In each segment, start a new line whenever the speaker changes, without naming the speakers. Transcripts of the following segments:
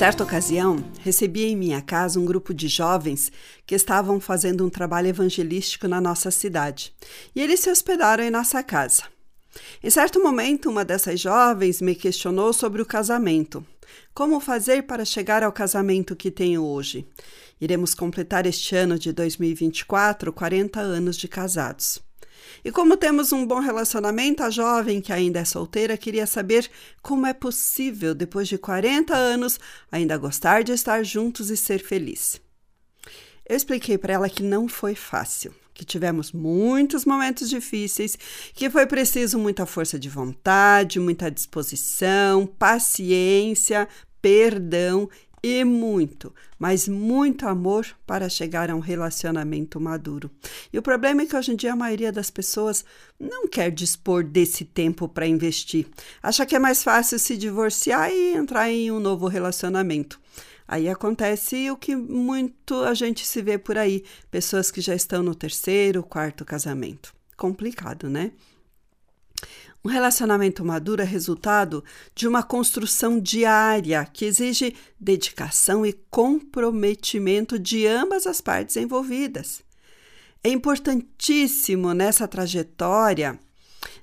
Certa ocasião, recebi em minha casa um grupo de jovens que estavam fazendo um trabalho evangelístico na nossa cidade. E eles se hospedaram em nossa casa. Em certo momento, uma dessas jovens me questionou sobre o casamento. Como fazer para chegar ao casamento que tenho hoje? Iremos completar este ano de 2024 40 anos de casados. E como temos um bom relacionamento, a jovem que ainda é solteira queria saber como é possível, depois de 40 anos, ainda gostar de estar juntos e ser feliz. Eu expliquei para ela que não foi fácil, que tivemos muitos momentos difíceis, que foi preciso muita força de vontade, muita disposição, paciência, perdão e muito, mas muito amor para chegar a um relacionamento maduro. E o problema é que hoje em dia a maioria das pessoas não quer dispor desse tempo para investir. Acha que é mais fácil se divorciar e entrar em um novo relacionamento. Aí acontece o que muito a gente se vê por aí, pessoas que já estão no terceiro, quarto casamento. Complicado, né? Um relacionamento maduro é resultado de uma construção diária que exige dedicação e comprometimento de ambas as partes envolvidas. É importantíssimo nessa trajetória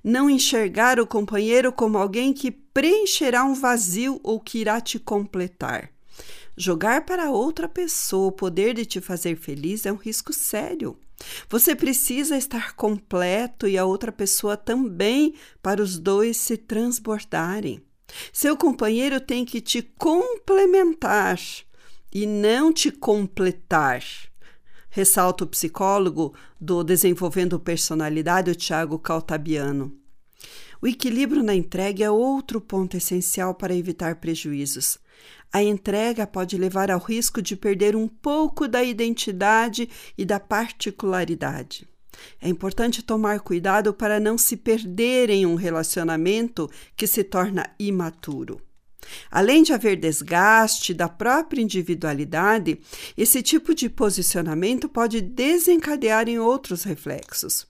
não enxergar o companheiro como alguém que preencherá um vazio ou que irá te completar. Jogar para outra pessoa o poder de te fazer feliz é um risco sério. Você precisa estar completo e a outra pessoa também para os dois se transbordarem. Seu companheiro tem que te complementar e não te completar. Ressalta o psicólogo do Desenvolvendo Personalidade, o Tiago Caltabiano. O equilíbrio na entrega é outro ponto essencial para evitar prejuízos. A entrega pode levar ao risco de perder um pouco da identidade e da particularidade. É importante tomar cuidado para não se perder em um relacionamento que se torna imaturo. Além de haver desgaste da própria individualidade, esse tipo de posicionamento pode desencadear em outros reflexos.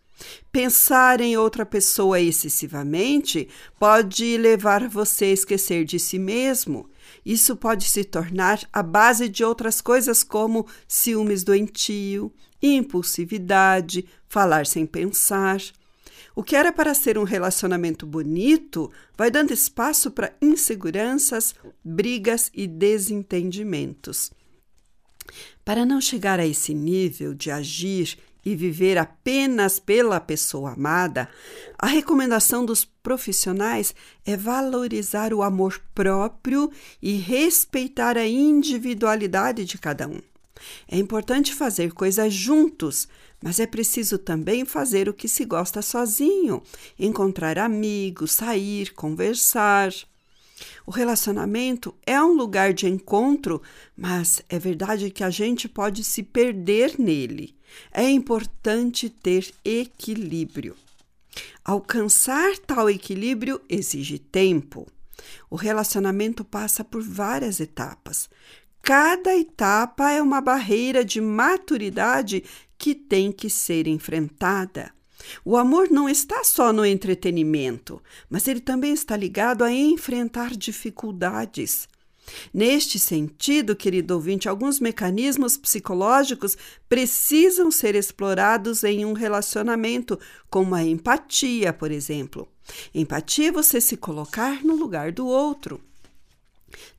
Pensar em outra pessoa excessivamente pode levar você a esquecer de si mesmo. Isso pode se tornar a base de outras coisas como ciúmes doentio, impulsividade, falar sem pensar. O que era para ser um relacionamento bonito vai dando espaço para inseguranças, brigas e desentendimentos. Para não chegar a esse nível de agir e viver apenas pela pessoa amada, a recomendação dos profissionais é valorizar o amor próprio e respeitar a individualidade de cada um. É importante fazer coisas juntos, mas é preciso também fazer o que se gosta sozinho, encontrar amigos, sair, conversar. O relacionamento é um lugar de encontro, mas é verdade que a gente pode se perder nele. É importante ter equilíbrio. Alcançar tal equilíbrio exige tempo. O relacionamento passa por várias etapas. Cada etapa é uma barreira de maturidade que tem que ser enfrentada. O amor não está só no entretenimento, mas ele também está ligado a enfrentar dificuldades. Neste sentido, querido ouvinte, alguns mecanismos psicológicos precisam ser explorados em um relacionamento, como a empatia, por exemplo. Empatia é você se colocar no lugar do outro.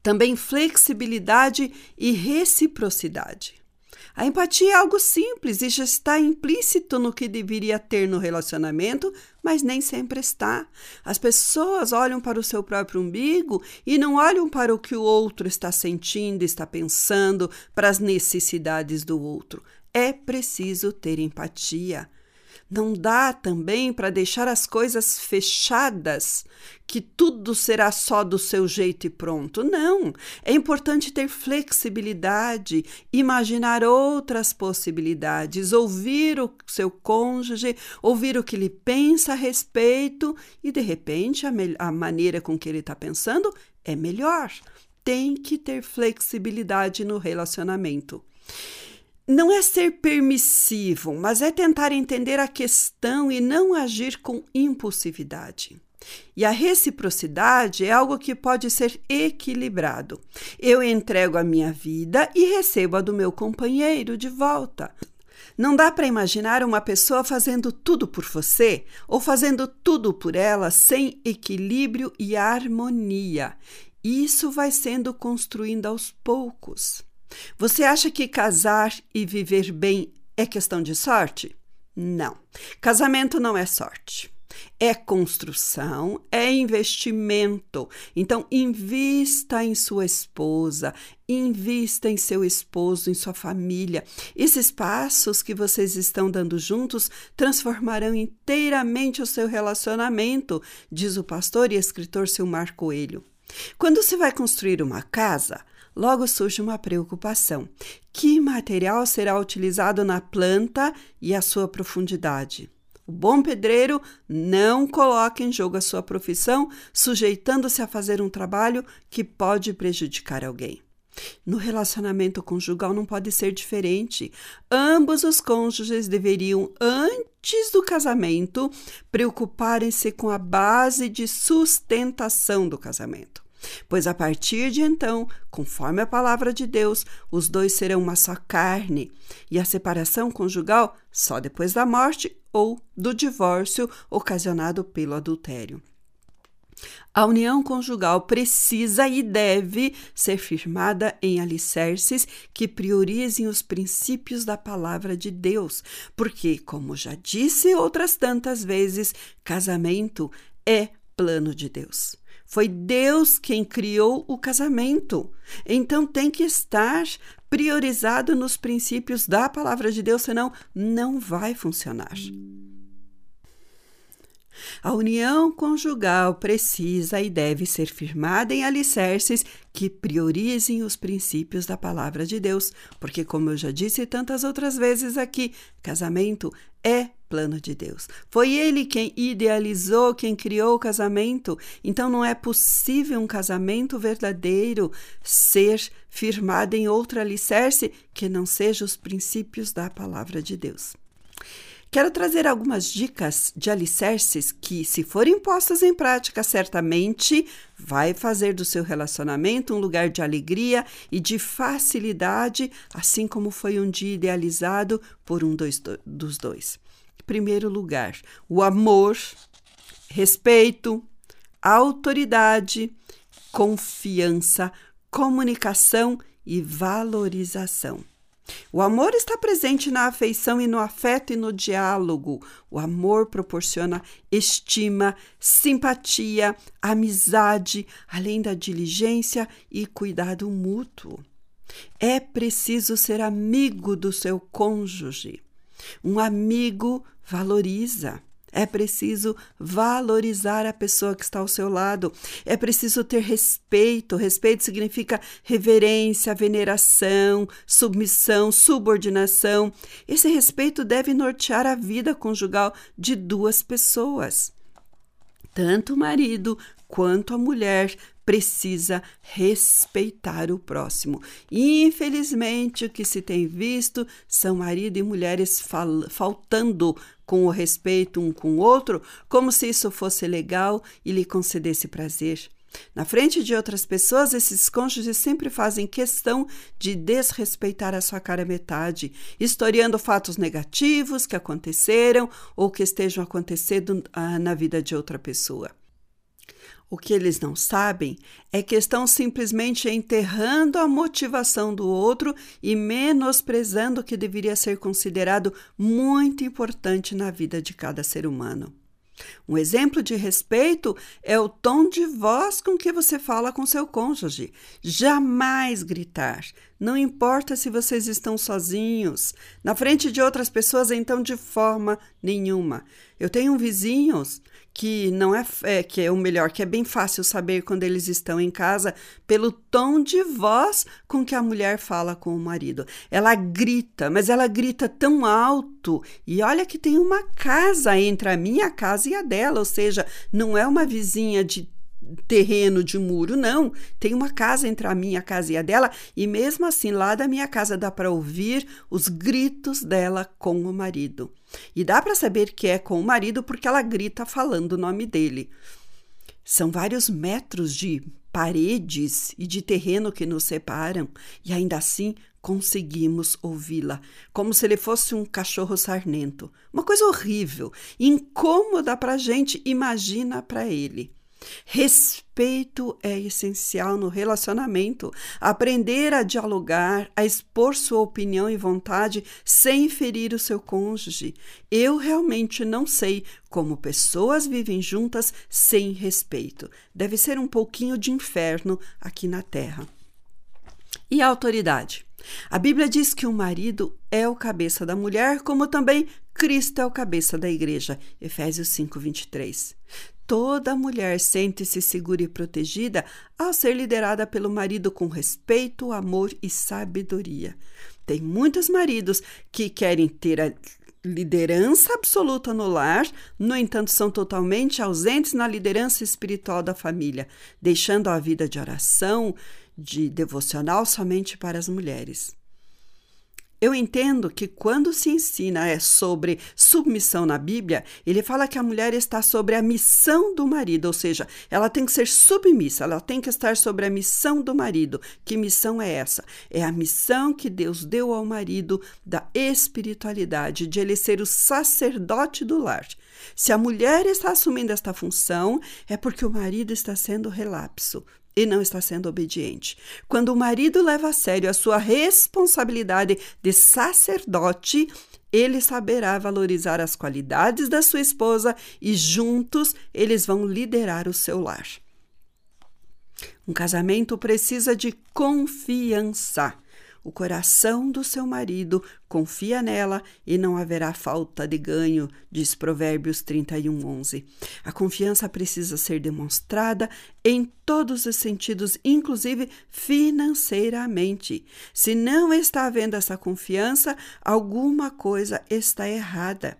Também flexibilidade e reciprocidade. A empatia é algo simples e já está implícito no que deveria ter no relacionamento, mas nem sempre está. As pessoas olham para o seu próprio umbigo e não olham para o que o outro está sentindo, está pensando, para as necessidades do outro. É preciso ter empatia. Não dá também para deixar as coisas fechadas, que tudo será só do seu jeito e pronto. Não. É importante ter flexibilidade, imaginar outras possibilidades, ouvir o seu cônjuge, ouvir o que ele pensa a respeito e, de repente, a, a maneira com que ele está pensando é melhor. Tem que ter flexibilidade no relacionamento não é ser permissivo, mas é tentar entender a questão e não agir com impulsividade. E a reciprocidade é algo que pode ser equilibrado. Eu entrego a minha vida e recebo a do meu companheiro de volta. Não dá para imaginar uma pessoa fazendo tudo por você ou fazendo tudo por ela sem equilíbrio e harmonia. Isso vai sendo construindo aos poucos. Você acha que casar e viver bem é questão de sorte? Não. Casamento não é sorte. É construção, é investimento. Então, invista em sua esposa, invista em seu esposo, em sua família. Esses passos que vocês estão dando juntos transformarão inteiramente o seu relacionamento, diz o pastor e escritor Silmar Coelho. Quando se vai construir uma casa, logo surge uma preocupação: que material será utilizado na planta e a sua profundidade? O bom pedreiro não coloca em jogo a sua profissão, sujeitando-se a fazer um trabalho que pode prejudicar alguém. No relacionamento conjugal não pode ser diferente. Ambos os cônjuges deveriam, antes do casamento, preocuparem-se com a base de sustentação do casamento. Pois a partir de então, conforme a palavra de Deus, os dois serão uma só carne, e a separação conjugal só depois da morte ou do divórcio ocasionado pelo adultério. A união conjugal precisa e deve ser firmada em alicerces que priorizem os princípios da palavra de Deus, porque, como já disse outras tantas vezes, casamento é plano de Deus. Foi Deus quem criou o casamento. Então tem que estar priorizado nos princípios da palavra de Deus, senão não vai funcionar. A união conjugal precisa e deve ser firmada em alicerces que priorizem os princípios da palavra de Deus, porque, como eu já disse tantas outras vezes aqui, casamento é plano de Deus. Foi ele quem idealizou, quem criou o casamento. Então não é possível um casamento verdadeiro ser firmado em outro alicerce que não seja os princípios da palavra de Deus. Quero trazer algumas dicas de alicerces que, se forem postas em prática, certamente vai fazer do seu relacionamento um lugar de alegria e de facilidade, assim como foi um dia idealizado por um dos dois. Em primeiro lugar, o amor, respeito, autoridade, confiança, comunicação e valorização. O amor está presente na afeição e no afeto e no diálogo. O amor proporciona estima, simpatia, amizade, além da diligência e cuidado mútuo. É preciso ser amigo do seu cônjuge. Um amigo valoriza. É preciso valorizar a pessoa que está ao seu lado. É preciso ter respeito. Respeito significa reverência, veneração, submissão, subordinação. Esse respeito deve nortear a vida conjugal de duas pessoas. Tanto o marido quanto a mulher precisa respeitar o próximo. Infelizmente, o que se tem visto são marido e mulheres fal faltando com o respeito um com o outro, como se isso fosse legal e lhe concedesse prazer. Na frente de outras pessoas, esses cônjuges sempre fazem questão de desrespeitar a sua cara metade, historiando fatos negativos que aconteceram ou que estejam acontecendo ah, na vida de outra pessoa. O que eles não sabem é que estão simplesmente enterrando a motivação do outro e menosprezando o que deveria ser considerado muito importante na vida de cada ser humano. Um exemplo de respeito é o tom de voz com que você fala com seu cônjuge. Jamais gritar. Não importa se vocês estão sozinhos, na frente de outras pessoas, então de forma nenhuma. Eu tenho vizinhos que não é, é, que é o melhor, que é bem fácil saber quando eles estão em casa pelo tom de voz com que a mulher fala com o marido. Ela grita, mas ela grita tão alto. E olha que tem uma casa entre a minha casa e a dela, ou seja, não é uma vizinha de terreno de muro, não. Tem uma casa entre a minha casa e a dela, e mesmo assim, lá da minha casa dá para ouvir os gritos dela com o marido. E dá para saber que é com o marido porque ela grita falando o nome dele. São vários metros de paredes e de terreno que nos separam, e ainda assim conseguimos ouvi-la, como se ele fosse um cachorro sarnento. Uma coisa horrível, incômoda para a gente, imagina para ele. Respeito é essencial no relacionamento. Aprender a dialogar, a expor sua opinião e vontade sem ferir o seu cônjuge. Eu realmente não sei como pessoas vivem juntas sem respeito. Deve ser um pouquinho de inferno aqui na terra. E a autoridade? A Bíblia diz que o marido é o cabeça da mulher, como também Cristo é o cabeça da igreja. Efésios 5, 23. Toda mulher sente-se segura e protegida ao ser liderada pelo marido com respeito, amor e sabedoria. Tem muitos maridos que querem ter a liderança absoluta no lar, no entanto, são totalmente ausentes na liderança espiritual da família, deixando a vida de oração, de devocional somente para as mulheres. Eu entendo que quando se ensina é sobre submissão na Bíblia, ele fala que a mulher está sobre a missão do marido, ou seja, ela tem que ser submissa, ela tem que estar sobre a missão do marido. Que missão é essa? É a missão que Deus deu ao marido da espiritualidade, de ele ser o sacerdote do lar. Se a mulher está assumindo esta função, é porque o marido está sendo relapso, e não está sendo obediente. Quando o marido leva a sério a sua responsabilidade de sacerdote, ele saberá valorizar as qualidades da sua esposa e juntos eles vão liderar o seu lar. Um casamento precisa de confiança. O coração do seu marido confia nela e não haverá falta de ganho, diz Provérbios 31, 11. A confiança precisa ser demonstrada em todos os sentidos, inclusive financeiramente. Se não está havendo essa confiança, alguma coisa está errada.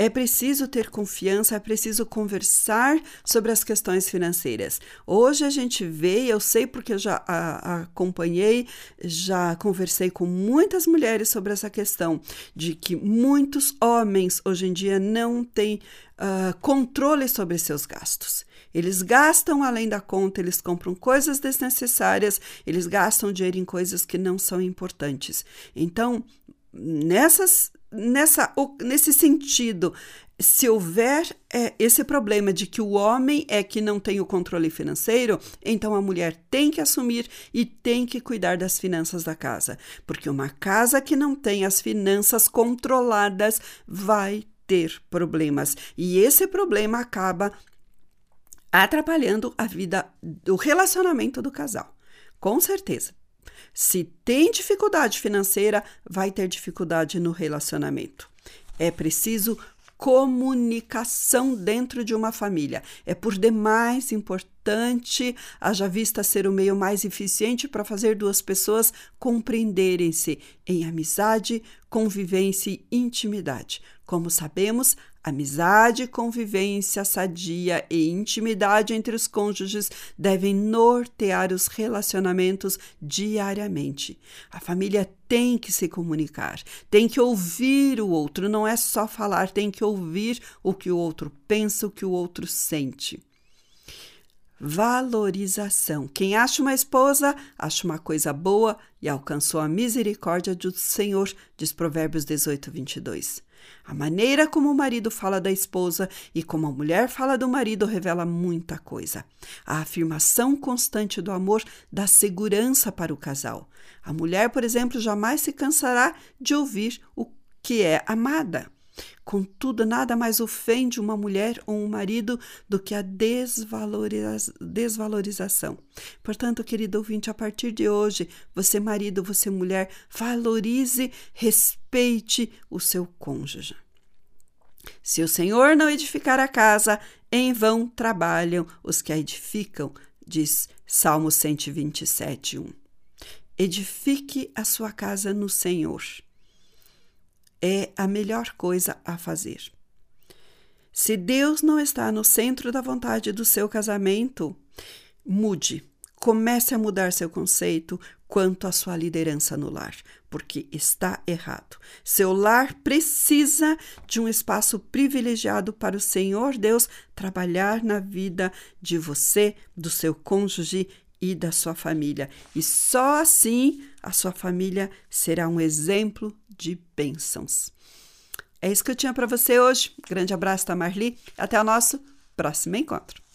É preciso ter confiança, é preciso conversar sobre as questões financeiras. Hoje a gente vê, eu sei porque eu já a, acompanhei, já conversei com muitas mulheres sobre essa questão de que muitos homens hoje em dia não têm uh, controle sobre seus gastos. Eles gastam além da conta, eles compram coisas desnecessárias, eles gastam dinheiro em coisas que não são importantes. Então, nessas nessa, nesse sentido, se houver é, esse problema de que o homem é que não tem o controle financeiro, então a mulher tem que assumir e tem que cuidar das finanças da casa. Porque uma casa que não tem as finanças controladas vai ter problemas. E esse problema acaba atrapalhando a vida, o relacionamento do casal. Com certeza. Se tem dificuldade financeira, vai ter dificuldade no relacionamento. É preciso comunicação dentro de uma família. É por demais importante, haja vista ser o meio mais eficiente para fazer duas pessoas compreenderem-se em amizade, convivência e intimidade. Como sabemos, Amizade, convivência sadia e intimidade entre os cônjuges devem nortear os relacionamentos diariamente. A família tem que se comunicar, tem que ouvir o outro, não é só falar, tem que ouvir o que o outro pensa, o que o outro sente. Valorização. Quem acha uma esposa, acha uma coisa boa e alcançou a misericórdia do Senhor, diz Provérbios 18, 22. A maneira como o marido fala da esposa e como a mulher fala do marido revela muita coisa. A afirmação constante do amor dá segurança para o casal. A mulher, por exemplo, jamais se cansará de ouvir o que é amada. Contudo, nada mais ofende uma mulher ou um marido do que a desvaloriza desvalorização. Portanto, querido ouvinte, a partir de hoje, você, marido, você, mulher, valorize, respeite o seu cônjuge. Se o Senhor não edificar a casa, em vão trabalham os que a edificam, diz Salmo 127, 1. Edifique a sua casa no Senhor é a melhor coisa a fazer. Se Deus não está no centro da vontade do seu casamento, mude. Comece a mudar seu conceito quanto à sua liderança no lar, porque está errado. Seu lar precisa de um espaço privilegiado para o Senhor Deus trabalhar na vida de você, do seu cônjuge e da sua família. E só assim a sua família será um exemplo de bênçãos. É isso que eu tinha para você hoje. Grande abraço da Marli. Até o nosso próximo encontro.